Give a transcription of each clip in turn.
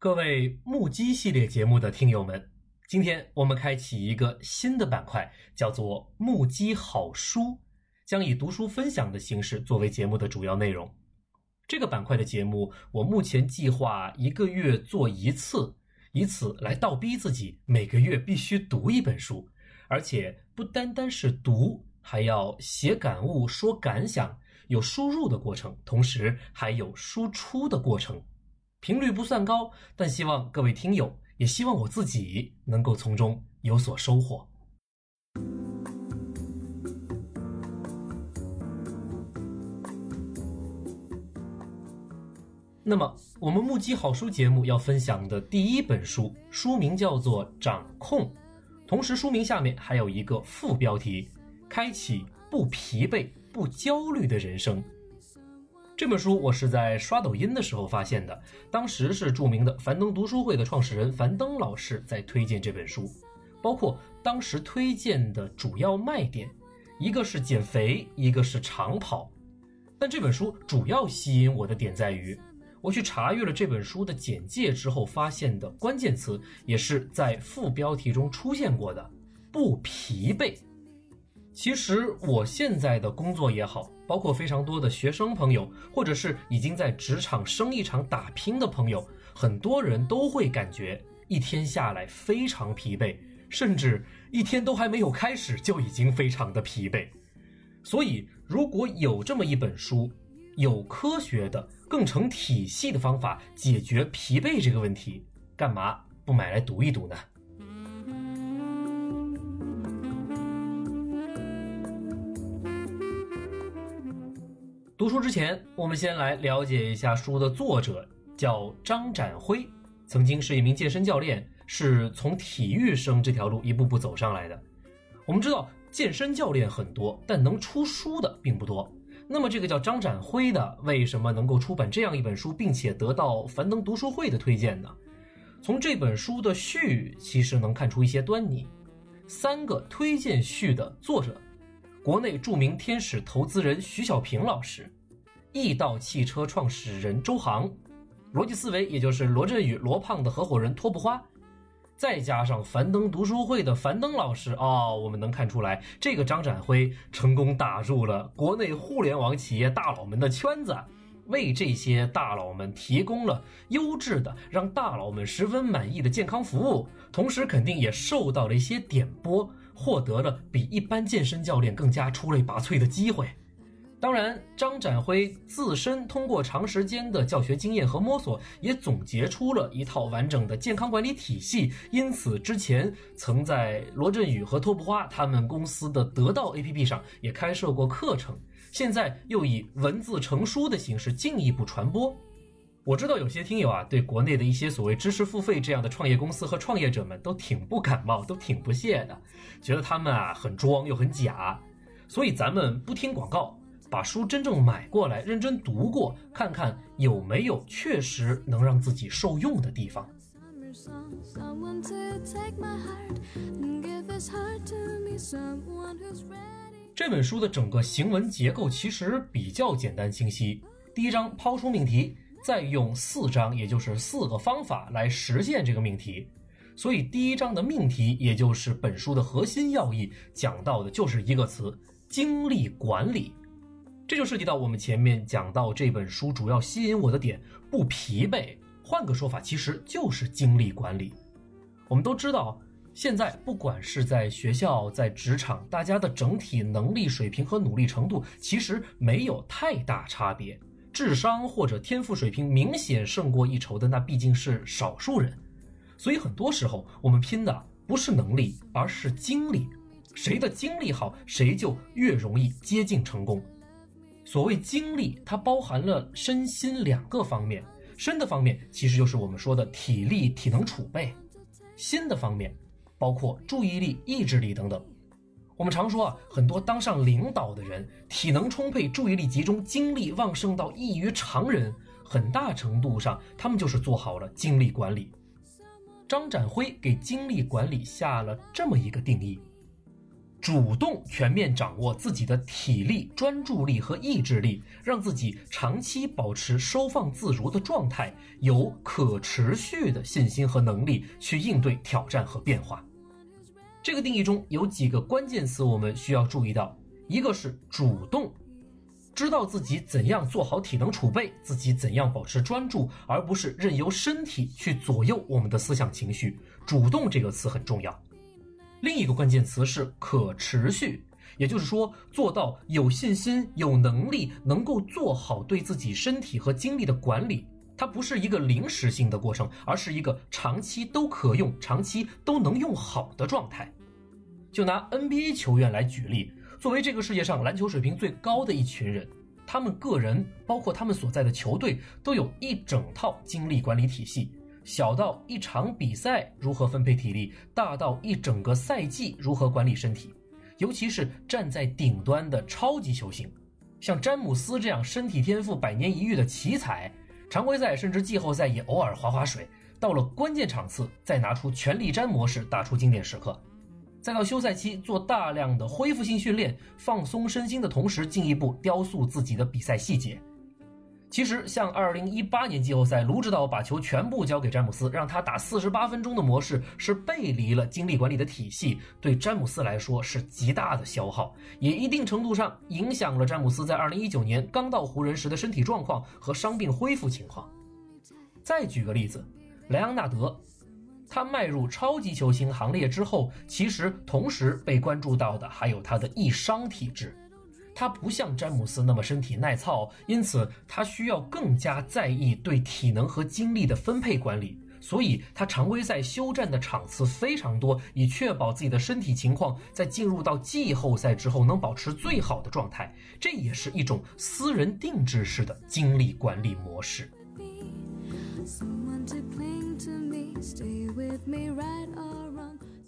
各位目击系列节目的听友们，今天我们开启一个新的板块，叫做“目击好书”，将以读书分享的形式作为节目的主要内容。这个板块的节目，我目前计划一个月做一次，以此来倒逼自己每个月必须读一本书，而且不单单是读，还要写感悟、说感想，有输入的过程，同时还有输出的过程。频率不算高，但希望各位听友，也希望我自己能够从中有所收获。那么，我们目击好书节目要分享的第一本书，书名叫做《掌控》，同时书名下面还有一个副标题：开启不疲惫、不焦虑的人生。这本书我是在刷抖音的时候发现的，当时是著名的樊登读书会的创始人樊登老师在推荐这本书，包括当时推荐的主要卖点，一个是减肥，一个是长跑。但这本书主要吸引我的点在于，我去查阅了这本书的简介之后发现的关键词，也是在副标题中出现过的“不疲惫”。其实我现在的工作也好，包括非常多的学生朋友，或者是已经在职场生意场打拼的朋友，很多人都会感觉一天下来非常疲惫，甚至一天都还没有开始就已经非常的疲惫。所以，如果有这么一本书，有科学的、更成体系的方法解决疲惫这个问题，干嘛不买来读一读呢？读书之前，我们先来了解一下书的作者，叫张展辉，曾经是一名健身教练，是从体育生这条路一步步走上来的。我们知道健身教练很多，但能出书的并不多。那么这个叫张展辉的，为什么能够出版这样一本书，并且得到樊登读书会的推荐呢？从这本书的序其实能看出一些端倪。三个推荐序的作者。国内著名天使投资人徐小平老师，易道汽车创始人周航，逻辑思维也就是罗振宇罗胖的合伙人托布花，再加上樊登读书会的樊登老师哦，我们能看出来，这个张展辉成功打入了国内互联网企业大佬们的圈子，为这些大佬们提供了优质的、让大佬们十分满意的健康服务，同时肯定也受到了一些点拨。获得了比一般健身教练更加出类拔萃的机会。当然，张展辉自身通过长时间的教学经验和摸索，也总结出了一套完整的健康管理体系。因此，之前曾在罗振宇和托布花他们公司的得到 APP 上也开设过课程，现在又以文字成书的形式进一步传播。我知道有些听友啊，对国内的一些所谓知识付费这样的创业公司和创业者们都挺不感冒，都挺不屑的，觉得他们啊很装又很假。所以咱们不听广告，把书真正买过来，认真读过，看看有没有确实能让自己受用的地方。这本书的整个行文结构其实比较简单清晰，第一章抛出命题。再用四章，也就是四个方法来实现这个命题，所以第一章的命题，也就是本书的核心要义，讲到的就是一个词：精力管理。这就涉及到我们前面讲到这本书主要吸引我的点——不疲惫。换个说法，其实就是精力管理。我们都知道，现在不管是在学校、在职场，大家的整体能力水平和努力程度，其实没有太大差别。智商或者天赋水平明显胜过一筹的，那毕竟是少数人，所以很多时候我们拼的不是能力，而是精力。谁的精力好，谁就越容易接近成功。所谓精力，它包含了身心两个方面。身的方面，其实就是我们说的体力、体能储备；心的方面，包括注意力、意志力等等。我们常说啊，很多当上领导的人，体能充沛、注意力集中、精力旺盛到异于常人，很大程度上，他们就是做好了精力管理。张展辉给精力管理下了这么一个定义：主动全面掌握自己的体力、专注力和意志力，让自己长期保持收放自如的状态，有可持续的信心和能力去应对挑战和变化。这个定义中有几个关键词，我们需要注意到，一个是主动。知道自己怎样做好体能储备，自己怎样保持专注，而不是任由身体去左右我们的思想情绪。主动这个词很重要。另一个关键词是可持续，也就是说，做到有信心、有能力，能够做好对自己身体和精力的管理。它不是一个临时性的过程，而是一个长期都可用、长期都能用好的状态。就拿 NBA 球员来举例。作为这个世界上篮球水平最高的一群人，他们个人，包括他们所在的球队，都有一整套精力管理体系。小到一场比赛如何分配体力，大到一整个赛季如何管理身体。尤其是站在顶端的超级球星，像詹姆斯这样身体天赋百年一遇的奇才，常规赛甚至季后赛也偶尔划划水，到了关键场次再拿出全力战模式打出经典时刻。再到休赛期做大量的恢复性训练，放松身心的同时，进一步雕塑自己的比赛细节。其实，像2018年季后赛，卢指导把球全部交给詹姆斯，让他打48分钟的模式，是背离了精力管理的体系，对詹姆斯来说是极大的消耗，也一定程度上影响了詹姆斯在2019年刚到湖人时的身体状况和伤病恢复情况。再举个例子，莱昂纳德。他迈入超级球星行列之后，其实同时被关注到的还有他的易伤体质。他不像詹姆斯那么身体耐操，因此他需要更加在意对体能和精力的分配管理。所以，他常规赛休战的场次非常多，以确保自己的身体情况在进入到季后赛之后能保持最好的状态。这也是一种私人定制式的精力管理模式。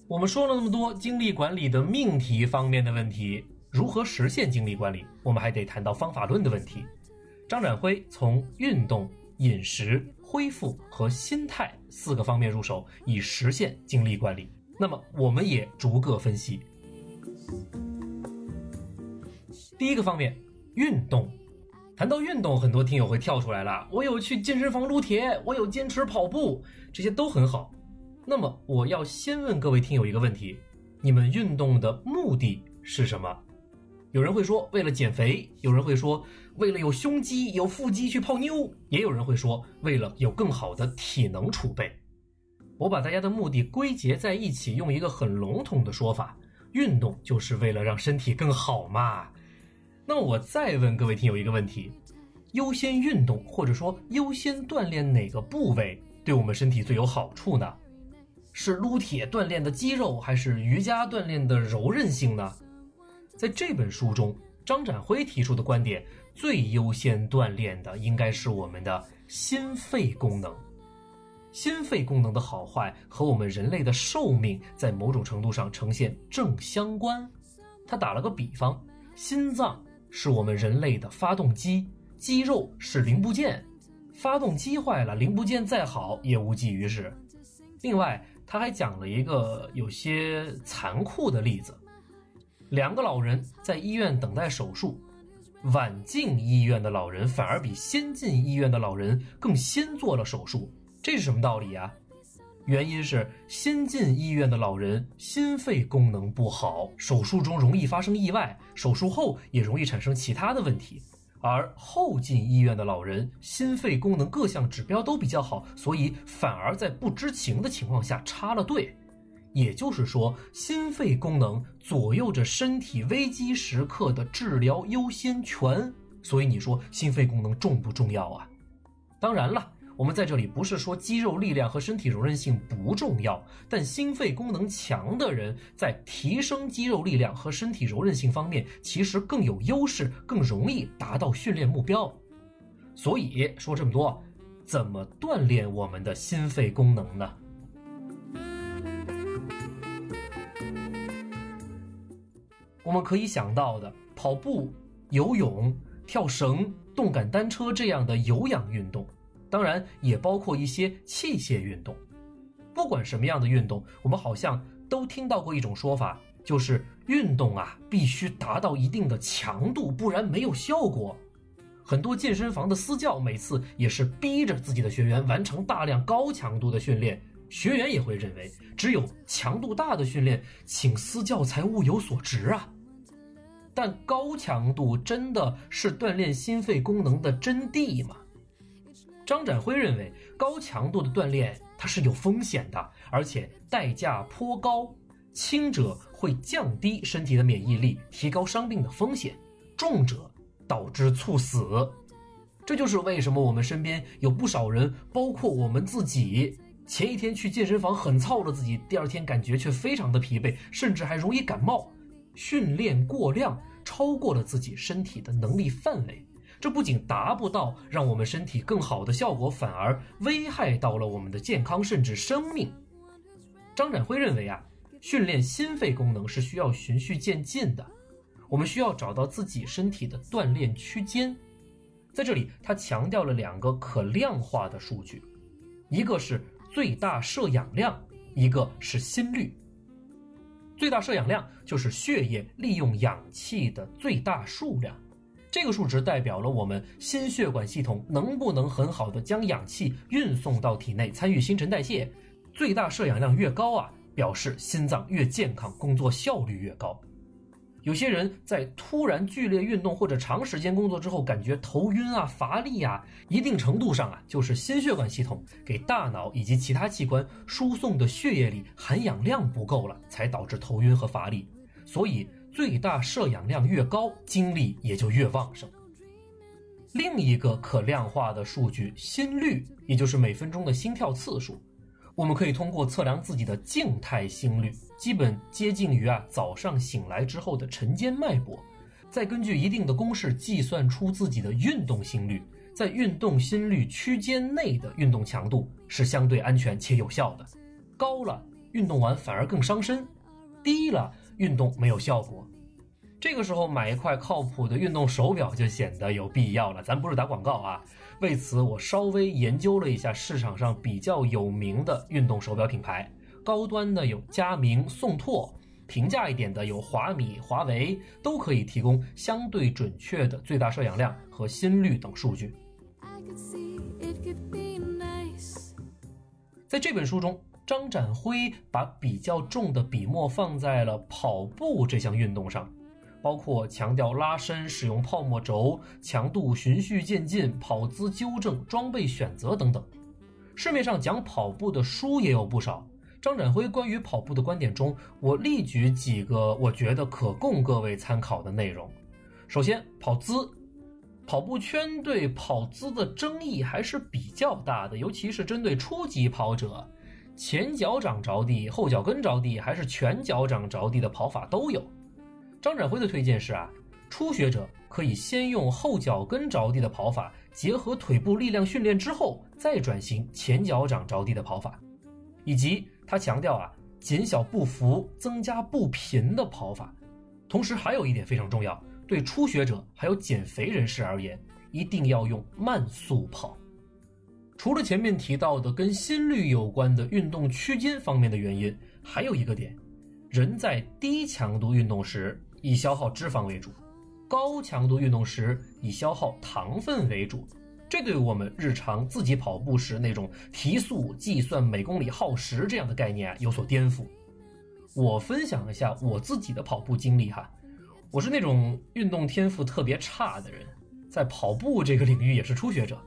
我们说了那么多精力管理的命题方面的问题，如何实现精力管理？我们还得谈到方法论的问题。张展辉从运动、饮食、恢复和心态四个方面入手，以实现精力管理。那么，我们也逐个分析。第一个方面，运动。谈到运动，很多听友会跳出来了。我有去健身房撸铁，我有坚持跑步，这些都很好。那么我要先问各位听友一个问题：你们运动的目的是什么？有人会说为了减肥，有人会说为了有胸肌、有腹肌去泡妞，也有人会说为了有更好的体能储备。我把大家的目的归结在一起，用一个很笼统的说法：运动就是为了让身体更好嘛。那我再问各位听友一个问题：优先运动或者说优先锻炼哪个部位对我们身体最有好处呢？是撸铁锻炼的肌肉，还是瑜伽锻炼的柔韧性呢？在这本书中，张展辉提出的观点，最优先锻炼的应该是我们的心肺功能。心肺功能的好坏和我们人类的寿命在某种程度上呈现正相关。他打了个比方，心脏是我们人类的发动机，肌肉是零部件。发动机坏了，零部件再好也无济于事。另外，他还讲了一个有些残酷的例子：两个老人在医院等待手术，晚进医院的老人反而比先进医院的老人更先做了手术，这是什么道理啊？原因是先进医院的老人心肺功能不好，手术中容易发生意外，手术后也容易产生其他的问题。而后进医院的老人心肺功能各项指标都比较好，所以反而在不知情的情况下插了队。也就是说，心肺功能左右着身体危机时刻的治疗优先权。所以你说心肺功能重不重要啊？当然了。我们在这里不是说肌肉力量和身体柔韧性不重要，但心肺功能强的人在提升肌肉力量和身体柔韧性方面其实更有优势，更容易达到训练目标。所以说这么多，怎么锻炼我们的心肺功能呢？我们可以想到的，跑步、游泳、跳绳、动感单车这样的有氧运动。当然也包括一些器械运动，不管什么样的运动，我们好像都听到过一种说法：就是运动啊必须达到一定的强度，不然没有效果。很多健身房的私教每次也是逼着自己的学员完成大量高强度的训练，学员也会认为只有强度大的训练，请私教才物有所值啊。但高强度真的是锻炼心肺功能的真谛吗？张展辉认为，高强度的锻炼它是有风险的，而且代价颇高。轻者会降低身体的免疫力，提高伤病的风险；重者。导致猝死，这就是为什么我们身边有不少人，包括我们自己，前一天去健身房很操着自己，第二天感觉却非常的疲惫，甚至还容易感冒。训练过量，超过了自己身体的能力范围，这不仅达不到让我们身体更好的效果，反而危害到了我们的健康甚至生命。张展辉认为啊，训练心肺功能是需要循序渐进的。我们需要找到自己身体的锻炼区间，在这里，他强调了两个可量化的数据，一个是最大摄氧量，一个是心率。最大摄氧量就是血液利用氧气的最大数量，这个数值代表了我们心血管系统能不能很好的将氧气运送到体内，参与新陈代谢。最大摄氧量越高啊，表示心脏越健康，工作效率越高。有些人在突然剧烈运动或者长时间工作之后，感觉头晕啊、乏力啊，一定程度上啊，就是心血管系统给大脑以及其他器官输送的血液里含氧量不够了，才导致头晕和乏力。所以，最大摄氧量越高，精力也就越旺盛。另一个可量化的数据，心率，也就是每分钟的心跳次数。我们可以通过测量自己的静态心率，基本接近于啊早上醒来之后的晨间脉搏，再根据一定的公式计算出自己的运动心率，在运动心率区间内的运动强度是相对安全且有效的，高了运动完反而更伤身，低了运动没有效果。这个时候买一块靠谱的运动手表就显得有必要了。咱不是打广告啊，为此我稍微研究了一下市场上比较有名的运动手表品牌，高端的有佳明、宋拓，平价一点的有华米、华为，都可以提供相对准确的最大摄氧量和心率等数据。在这本书中，张展辉把比较重的笔墨放在了跑步这项运动上。包括强调拉伸、使用泡沫轴、强度循序渐进、跑姿纠正、装备选择等等。市面上讲跑步的书也有不少。张展辉关于跑步的观点中，我例举几个我觉得可供各位参考的内容。首先，跑姿，跑步圈对跑姿的争议还是比较大的，尤其是针对初级跑者，前脚掌着地、后脚跟着地，还是全脚掌着地的跑法都有。张展辉的推荐是啊，初学者可以先用后脚跟着地的跑法，结合腿部力量训练之后，再转型前脚掌着地的跑法。以及他强调啊，减小步幅，增加步频的跑法。同时还有一点非常重要，对初学者还有减肥人士而言，一定要用慢速跑。除了前面提到的跟心率有关的运动区间方面的原因，还有一个点，人在低强度运动时。以消耗脂肪为主，高强度运动时以消耗糖分为主，这对我们日常自己跑步时那种提速计算每公里耗时这样的概念有所颠覆。我分享一下我自己的跑步经历哈，我是那种运动天赋特别差的人，在跑步这个领域也是初学者，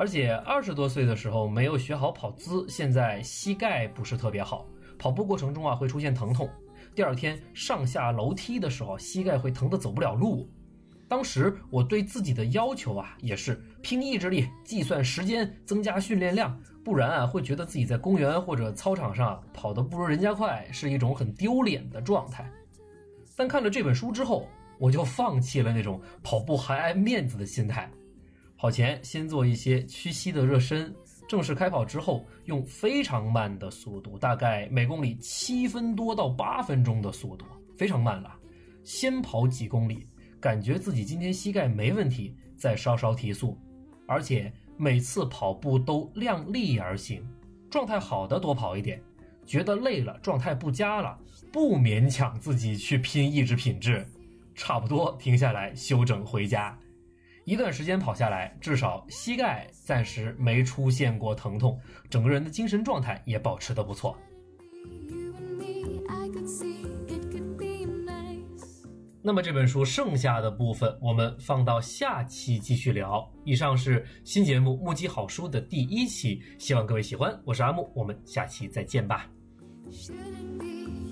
而且二十多岁的时候没有学好跑姿，现在膝盖不是特别好，跑步过程中啊会出现疼痛。第二天上下楼梯的时候，膝盖会疼得走不了路。当时我对自己的要求啊，也是拼意志力、计算时间、增加训练量，不然啊，会觉得自己在公园或者操场上跑得不如人家快，是一种很丢脸的状态。但看了这本书之后，我就放弃了那种跑步还爱面子的心态，跑前先做一些屈膝的热身。正式开跑之后，用非常慢的速度，大概每公里七分多到八分钟的速度，非常慢了。先跑几公里，感觉自己今天膝盖没问题，再稍稍提速。而且每次跑步都量力而行，状态好的多跑一点，觉得累了，状态不佳了，不勉强自己去拼意志品质，差不多停下来休整回家。一段时间跑下来，至少膝盖暂时没出现过疼痛，整个人的精神状态也保持得不错。那么这本书剩下的部分，我们放到下期继续聊。以上是新节目《目击好书》的第一期，希望各位喜欢。我是阿木，我们下期再见吧。shouldn't be